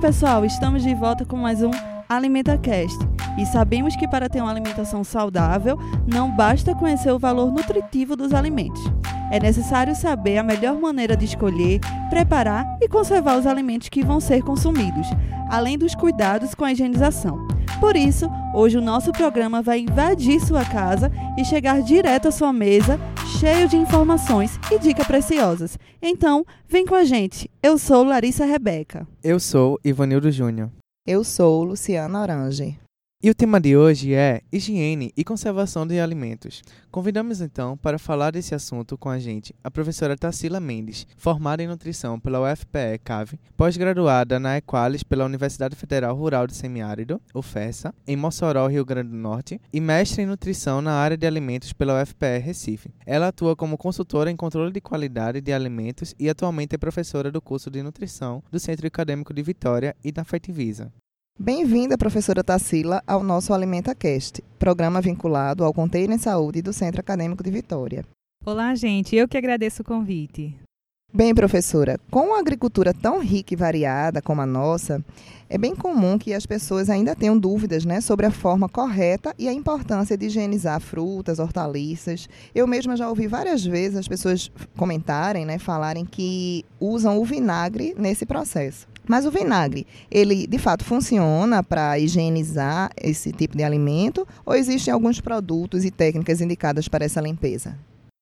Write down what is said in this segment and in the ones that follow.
Pessoal, estamos de volta com mais um AlimentaCast. E sabemos que para ter uma alimentação saudável, não basta conhecer o valor nutritivo dos alimentos. É necessário saber a melhor maneira de escolher, preparar e conservar os alimentos que vão ser consumidos, além dos cuidados com a higienização. Por isso, hoje o nosso programa vai invadir sua casa e chegar direto à sua mesa, cheio de informações e dicas preciosas. Então, vem com a gente. Eu sou Larissa Rebeca. Eu sou Ivanildo Júnior. Eu sou Luciana Orange. E o tema de hoje é higiene e conservação de alimentos. Convidamos então para falar desse assunto com a gente a professora Tarsila Mendes, formada em nutrição pela UFPE CAVE, pós-graduada na Equalis pela Universidade Federal Rural de Semiárido, UFESA, em Mossoró, Rio Grande do Norte, e mestre em nutrição na área de alimentos pela UFPE Recife. Ela atua como consultora em controle de qualidade de alimentos e atualmente é professora do curso de nutrição do Centro Acadêmico de Vitória e da Fetivisa. Bem-vinda, professora Tassila, ao nosso AlimentaCast, programa vinculado ao Container Saúde do Centro Acadêmico de Vitória. Olá, gente. Eu que agradeço o convite. Bem, professora, com uma agricultura tão rica e variada como a nossa, é bem comum que as pessoas ainda tenham dúvidas né, sobre a forma correta e a importância de higienizar frutas, hortaliças. Eu mesma já ouvi várias vezes as pessoas comentarem, né, falarem que usam o vinagre nesse processo. Mas o vinagre, ele de fato funciona para higienizar esse tipo de alimento ou existem alguns produtos e técnicas indicadas para essa limpeza?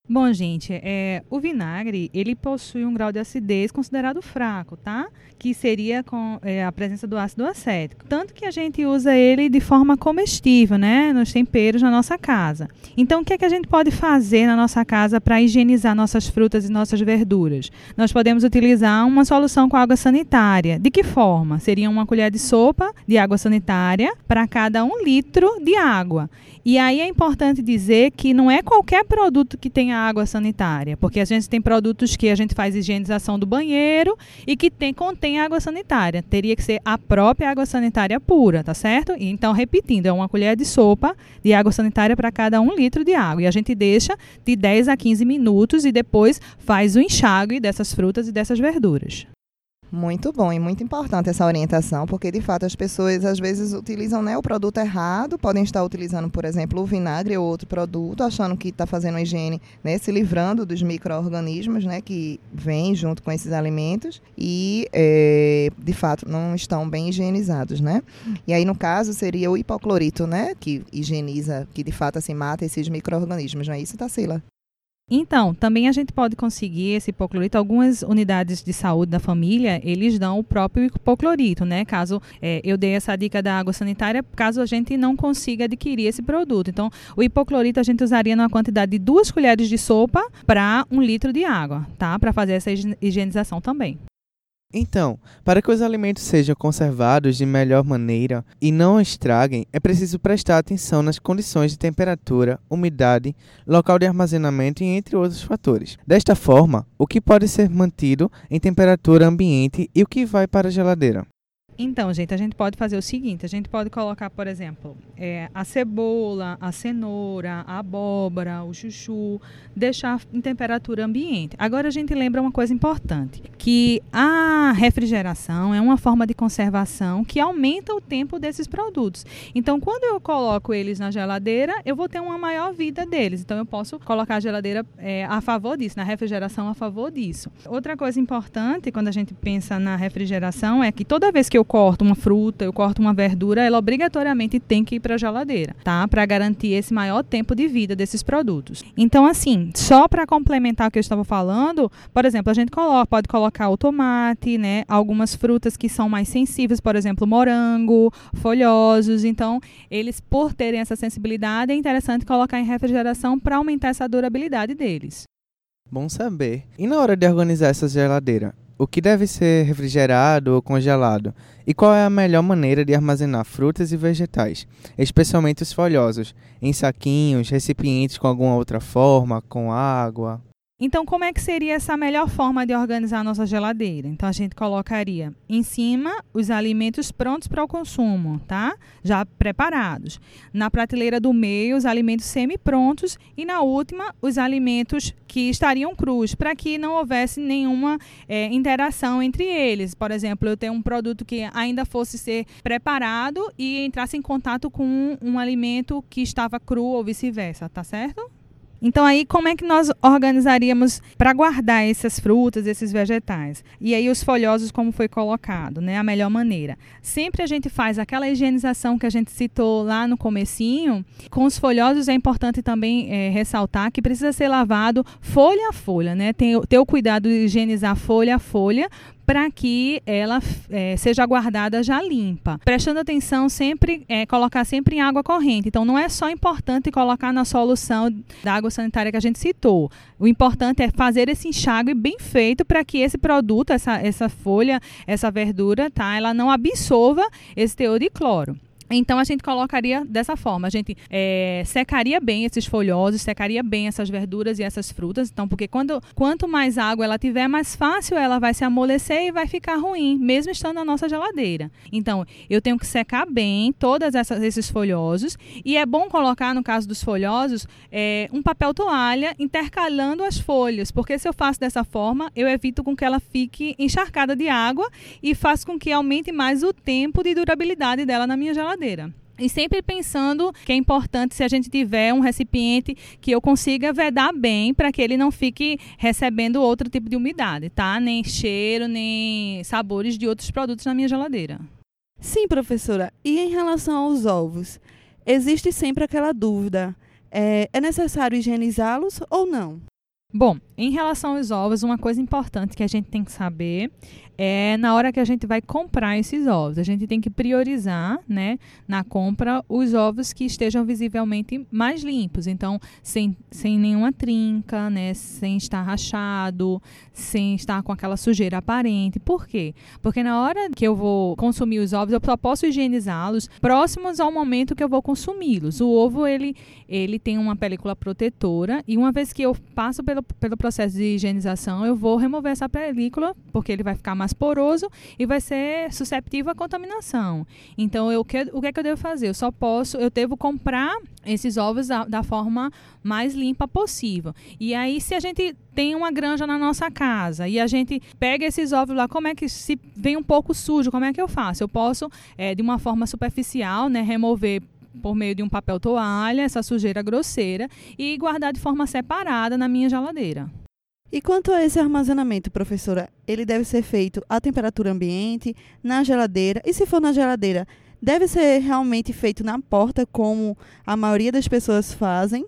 Bom, gente, é, o vinagre ele possui um grau de acidez considerado fraco, tá? Que seria com é, a presença do ácido acético. Tanto que a gente usa ele de forma comestível, né? Nos temperos na nossa casa. Então, o que é que a gente pode fazer na nossa casa para higienizar nossas frutas e nossas verduras? Nós podemos utilizar uma solução com água sanitária. De que forma? Seria uma colher de sopa de água sanitária para cada um litro de água. E aí é importante dizer que não é qualquer produto que tenha água sanitária, porque a gente tem produtos que a gente faz higienização do banheiro e que tem, contém água sanitária. Teria que ser a própria água sanitária pura, tá certo? E então, repetindo, é uma colher de sopa de água sanitária para cada um litro de água. E a gente deixa de 10 a 15 minutos e depois faz o enxágue dessas frutas e dessas verduras. Muito bom e muito importante essa orientação, porque de fato as pessoas às vezes utilizam né, o produto errado, podem estar utilizando, por exemplo, o vinagre ou outro produto, achando que está fazendo higiene, né, se livrando dos micro-organismos né, que vêm junto com esses alimentos e é, de fato não estão bem higienizados. Né? E aí, no caso, seria o hipoclorito, né, que higieniza, que de fato assim, mata esses micro-organismos, não é isso, Tassila? Então, também a gente pode conseguir esse hipoclorito. Algumas unidades de saúde da família, eles dão o próprio hipoclorito, né? Caso é, eu dei essa dica da água sanitária, caso a gente não consiga adquirir esse produto. Então, o hipoclorito a gente usaria numa quantidade de duas colheres de sopa para um litro de água, tá? Para fazer essa higienização também. Então, para que os alimentos sejam conservados de melhor maneira e não estraguem, é preciso prestar atenção nas condições de temperatura, umidade, local de armazenamento e entre outros fatores. Desta forma, o que pode ser mantido em temperatura ambiente e o que vai para a geladeira. Então, gente, a gente pode fazer o seguinte: a gente pode colocar, por exemplo, é, a cebola, a cenoura, a abóbora, o chuchu, deixar em temperatura ambiente. Agora, a gente lembra uma coisa importante: que a refrigeração é uma forma de conservação que aumenta o tempo desses produtos. Então, quando eu coloco eles na geladeira, eu vou ter uma maior vida deles. Então, eu posso colocar a geladeira é, a favor disso, na refrigeração a favor disso. Outra coisa importante quando a gente pensa na refrigeração é que toda vez que eu corto uma fruta, eu corto uma verdura, ela obrigatoriamente tem que ir para a geladeira, tá? Para garantir esse maior tempo de vida desses produtos. Então, assim, só para complementar o que eu estava falando, por exemplo, a gente coloca, pode colocar o tomate, né? Algumas frutas que são mais sensíveis, por exemplo, morango, folhosos. Então, eles, por terem essa sensibilidade, é interessante colocar em refrigeração para aumentar essa durabilidade deles. Bom saber. E na hora de organizar essa geladeira, o que deve ser refrigerado ou congelado? E qual é a melhor maneira de armazenar frutas e vegetais, especialmente os folhosos, em saquinhos, recipientes com alguma outra forma, com água? Então, como é que seria essa melhor forma de organizar a nossa geladeira? Então, a gente colocaria em cima os alimentos prontos para o consumo, tá? Já preparados. Na prateleira do meio, os alimentos semi-prontos e na última, os alimentos que estariam crus, para que não houvesse nenhuma é, interação entre eles. Por exemplo, eu tenho um produto que ainda fosse ser preparado e entrasse em contato com um, um alimento que estava cru ou vice-versa, tá certo? Então aí como é que nós organizaríamos para guardar essas frutas, esses vegetais? E aí os folhosos como foi colocado, né? A melhor maneira. Sempre a gente faz aquela higienização que a gente citou lá no comecinho. Com os folhosos é importante também é, ressaltar que precisa ser lavado folha a folha, né? Ter, ter o cuidado de higienizar folha a folha para que ela é, seja guardada já limpa. Prestando atenção sempre, é, colocar sempre em água corrente. Então não é só importante colocar na solução da água sanitária que a gente citou. O importante é fazer esse enxágue bem feito para que esse produto, essa, essa folha, essa verdura, tá, ela não absorva esse teor de cloro. Então a gente colocaria dessa forma, a gente é, secaria bem esses folhosos, secaria bem essas verduras e essas frutas. Então, porque quando, quanto mais água ela tiver, mais fácil ela vai se amolecer e vai ficar ruim, mesmo estando na nossa geladeira. Então, eu tenho que secar bem todos esses folhosos e é bom colocar, no caso dos folhosos, é, um papel toalha intercalando as folhas, porque se eu faço dessa forma, eu evito com que ela fique encharcada de água e faço com que aumente mais o tempo de durabilidade dela na minha geladeira geladeira. E sempre pensando que é importante se a gente tiver um recipiente que eu consiga vedar bem para que ele não fique recebendo outro tipo de umidade, tá? Nem cheiro, nem sabores de outros produtos na minha geladeira. Sim, professora. E em relação aos ovos? Existe sempre aquela dúvida: é, é necessário higienizá-los ou não? Bom, em relação aos ovos, uma coisa importante que a gente tem que saber é na hora que a gente vai comprar esses ovos. A gente tem que priorizar, né, na compra, os ovos que estejam visivelmente mais limpos. Então, sem, sem nenhuma trinca, né, sem estar rachado, sem estar com aquela sujeira aparente. Por quê? Porque na hora que eu vou consumir os ovos, eu só posso higienizá-los próximos ao momento que eu vou consumi-los. O ovo, ele, ele tem uma película protetora e uma vez que eu passo pelo, pelo processo de higienização, eu vou remover essa película, porque ele vai ficar mais mais poroso e vai ser susceptível à contaminação. Então, eu, que, o que é que eu devo fazer? Eu só posso, eu devo comprar esses ovos da, da forma mais limpa possível. E aí, se a gente tem uma granja na nossa casa e a gente pega esses ovos lá, como é que se vem um pouco sujo, como é que eu faço? Eu posso, é, de uma forma superficial, né, remover por meio de um papel toalha essa sujeira grosseira e guardar de forma separada na minha geladeira. E quanto a esse armazenamento, professora, ele deve ser feito à temperatura ambiente, na geladeira, e se for na geladeira, deve ser realmente feito na porta, como a maioria das pessoas fazem?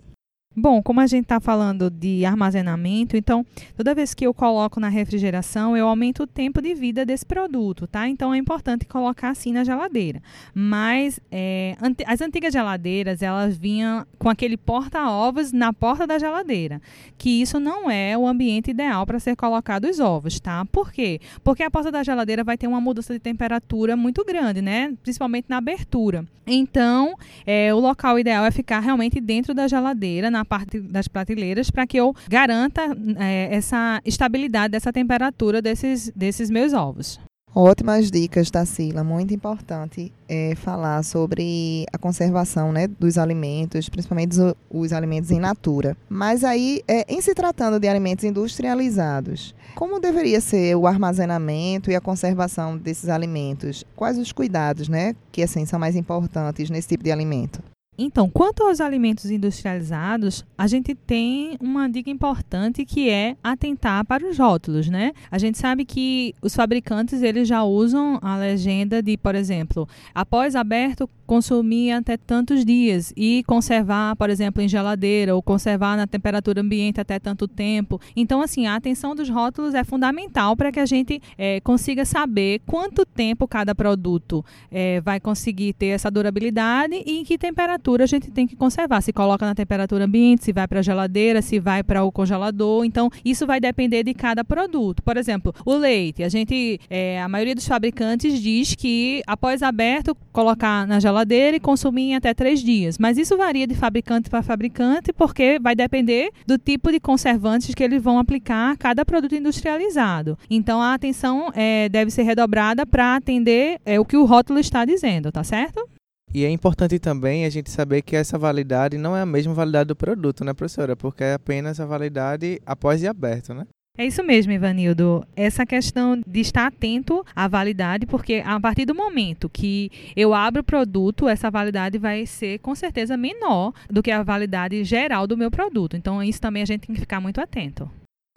Bom, como a gente está falando de armazenamento, então toda vez que eu coloco na refrigeração, eu aumento o tempo de vida desse produto, tá? Então é importante colocar assim na geladeira. Mas é, as antigas geladeiras, elas vinham com aquele porta-ovos na porta da geladeira, que isso não é o ambiente ideal para ser colocado os ovos, tá? Por quê? Porque a porta da geladeira vai ter uma mudança de temperatura muito grande, né? Principalmente na abertura. Então, é, o local ideal é ficar realmente dentro da geladeira, na parte das prateleiras para que eu garanta é, essa estabilidade dessa temperatura desses, desses meus ovos. Ótimas dicas, Tarsila. Muito importante é, falar sobre a conservação né, dos alimentos, principalmente os, os alimentos em natura. Mas aí, é, em se tratando de alimentos industrializados, como deveria ser o armazenamento e a conservação desses alimentos? Quais os cuidados né, que assim, são mais importantes nesse tipo de alimento? Então, quanto aos alimentos industrializados, a gente tem uma dica importante que é atentar para os rótulos, né? A gente sabe que os fabricantes eles já usam a legenda de, por exemplo, após aberto consumir até tantos dias e conservar, por exemplo, em geladeira ou conservar na temperatura ambiente até tanto tempo. Então, assim, a atenção dos rótulos é fundamental para que a gente é, consiga saber quanto tempo cada produto é, vai conseguir ter essa durabilidade e em que temperatura temperatura a gente tem que conservar. Se coloca na temperatura ambiente, se vai para a geladeira, se vai para o congelador. Então, isso vai depender de cada produto. Por exemplo, o leite. A gente, é, a maioria dos fabricantes diz que após aberto, colocar na geladeira e consumir em até três dias. Mas isso varia de fabricante para fabricante, porque vai depender do tipo de conservantes que eles vão aplicar a cada produto industrializado. Então, a atenção é, deve ser redobrada para atender é, o que o rótulo está dizendo, tá certo? E é importante também a gente saber que essa validade não é a mesma validade do produto, né, professora? Porque é apenas a validade após de aberto, né? É isso mesmo, Ivanildo. Essa questão de estar atento à validade, porque a partir do momento que eu abro o produto, essa validade vai ser com certeza menor do que a validade geral do meu produto. Então, isso também a gente tem que ficar muito atento.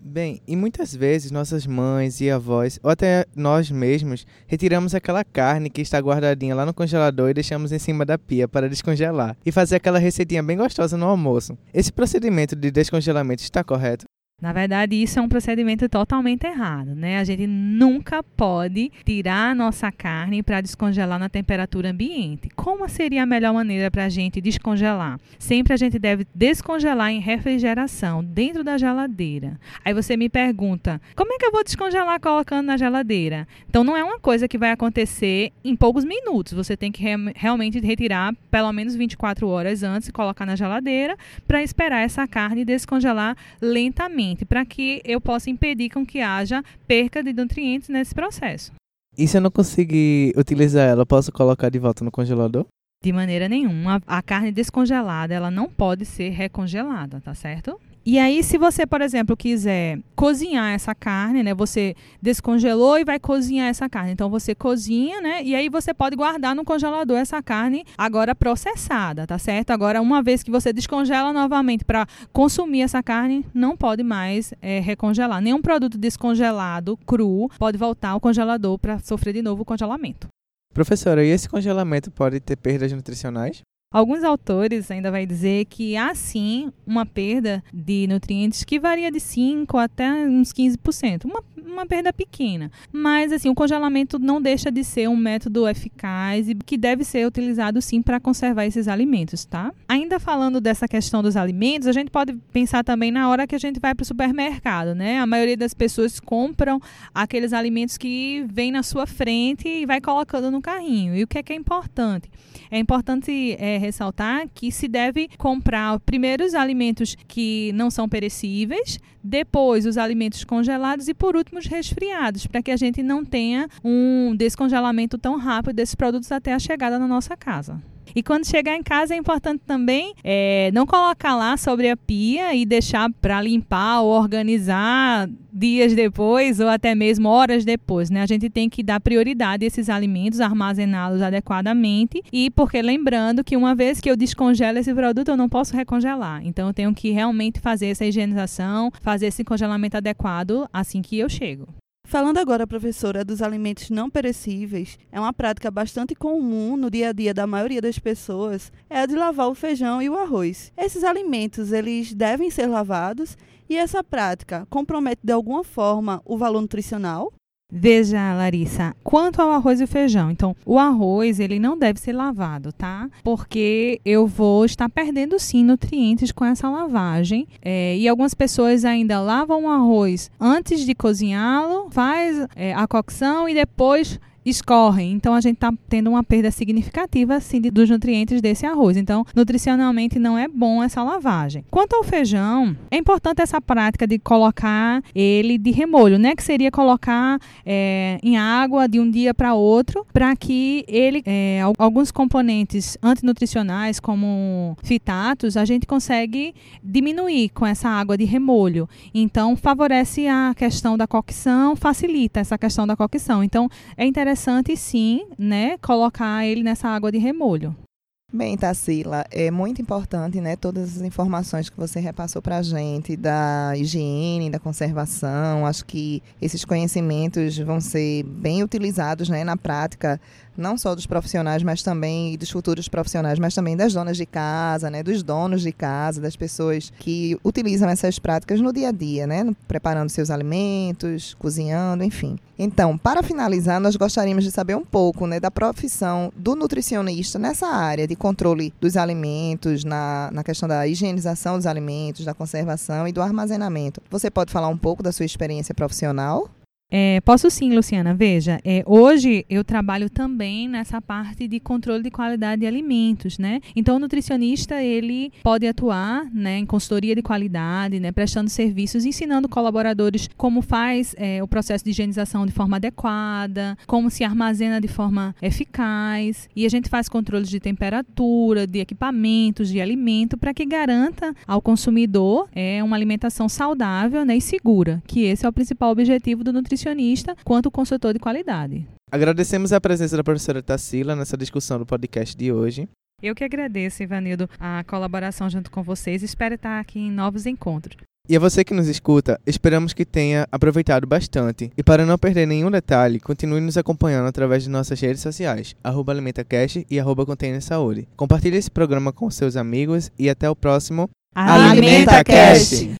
Bem, e muitas vezes nossas mães e avós, ou até nós mesmos, retiramos aquela carne que está guardadinha lá no congelador e deixamos em cima da pia para descongelar e fazer aquela receitinha bem gostosa no almoço. Esse procedimento de descongelamento está correto? Na verdade, isso é um procedimento totalmente errado, né? A gente nunca pode tirar a nossa carne para descongelar na temperatura ambiente. Como seria a melhor maneira para a gente descongelar? Sempre a gente deve descongelar em refrigeração, dentro da geladeira. Aí você me pergunta, como é que eu vou descongelar colocando na geladeira? Então, não é uma coisa que vai acontecer em poucos minutos. Você tem que re realmente retirar pelo menos 24 horas antes e colocar na geladeira para esperar essa carne descongelar lentamente para que eu possa impedir com que haja perca de nutrientes nesse processo. E se eu não conseguir utilizar ela, posso colocar de volta no congelador? De maneira nenhuma. A carne descongelada, ela não pode ser recongelada, tá certo? E aí, se você, por exemplo, quiser cozinhar essa carne, né? Você descongelou e vai cozinhar essa carne. Então você cozinha, né? E aí você pode guardar no congelador essa carne agora processada, tá certo? Agora, uma vez que você descongela novamente para consumir essa carne, não pode mais é, recongelar. Nenhum produto descongelado, cru, pode voltar ao congelador para sofrer de novo o congelamento. Professora, e esse congelamento pode ter perdas nutricionais? Alguns autores ainda vai dizer que há sim uma perda de nutrientes que varia de 5 até uns 15%, uma, uma perda pequena. Mas assim, o congelamento não deixa de ser um método eficaz e que deve ser utilizado sim para conservar esses alimentos, tá? Ainda falando dessa questão dos alimentos, a gente pode pensar também na hora que a gente vai para o supermercado, né? A maioria das pessoas compram aqueles alimentos que vem na sua frente e vai colocando no carrinho. E o que é que é importante? É importante é, ressaltar que se deve comprar primeiro os alimentos que não são perecíveis, depois os alimentos congelados e por último os resfriados, para que a gente não tenha um descongelamento tão rápido desses produtos até a chegada na nossa casa. E quando chegar em casa é importante também é, não colocar lá sobre a pia e deixar para limpar ou organizar dias depois ou até mesmo horas depois, né? A gente tem que dar prioridade a esses alimentos, armazená-los adequadamente e porque lembrando que uma vez que eu descongelo esse produto eu não posso recongelar. Então eu tenho que realmente fazer essa higienização, fazer esse congelamento adequado assim que eu chego. Falando agora, professora, dos alimentos não perecíveis, é uma prática bastante comum no dia a dia da maioria das pessoas, é a de lavar o feijão e o arroz. Esses alimentos, eles devem ser lavados e essa prática compromete de alguma forma o valor nutricional? Veja, Larissa, quanto ao arroz e o feijão. Então, o arroz, ele não deve ser lavado, tá? Porque eu vou estar perdendo, sim, nutrientes com essa lavagem. É, e algumas pessoas ainda lavam o arroz antes de cozinhá-lo, faz é, a cocção e depois escorrem. Então a gente está tendo uma perda significativa assim, de, dos nutrientes desse arroz. Então, nutricionalmente não é bom essa lavagem. Quanto ao feijão, é importante essa prática de colocar ele de remolho, né? Que seria colocar é, em água de um dia para outro, para que ele é, alguns componentes antinutricionais, como fitatos, a gente consegue diminuir com essa água de remolho. Então, favorece a questão da cocção, facilita essa questão da cocção. Então, é interessante interessante sim, né, colocar ele nessa água de remolho. Bem, Tassila, é muito importante, né, todas as informações que você repassou para a gente da higiene, da conservação. Acho que esses conhecimentos vão ser bem utilizados, né, na prática não só dos profissionais, mas também dos futuros profissionais, mas também das donas de casa, né, dos donos de casa, das pessoas que utilizam essas práticas no dia a dia, né, preparando seus alimentos, cozinhando, enfim. Então, para finalizar, nós gostaríamos de saber um pouco, né, da profissão do nutricionista nessa área de controle dos alimentos, na, na questão da higienização dos alimentos, da conservação e do armazenamento. Você pode falar um pouco da sua experiência profissional? É, posso sim, Luciana. Veja, é, hoje eu trabalho também nessa parte de controle de qualidade de alimentos, né? Então, o nutricionista ele pode atuar, né, em consultoria de qualidade, né, prestando serviços, ensinando colaboradores como faz é, o processo de higienização de forma adequada, como se armazena de forma eficaz, e a gente faz controles de temperatura, de equipamentos, de alimento, para que garanta ao consumidor é uma alimentação saudável, né, e segura, que esse é o principal objetivo do nutricionista nutricionista quanto consultor de qualidade. Agradecemos a presença da professora Tassila nessa discussão do podcast de hoje. Eu que agradeço, Ivanildo, a colaboração junto com vocês. Espero estar aqui em novos encontros. E a você que nos escuta, esperamos que tenha aproveitado bastante. E para não perder nenhum detalhe, continue nos acompanhando através de nossas redes sociais, arroba AlimentaCast e arroba Saúde. Compartilhe esse programa com seus amigos e até o próximo AlimentaCast!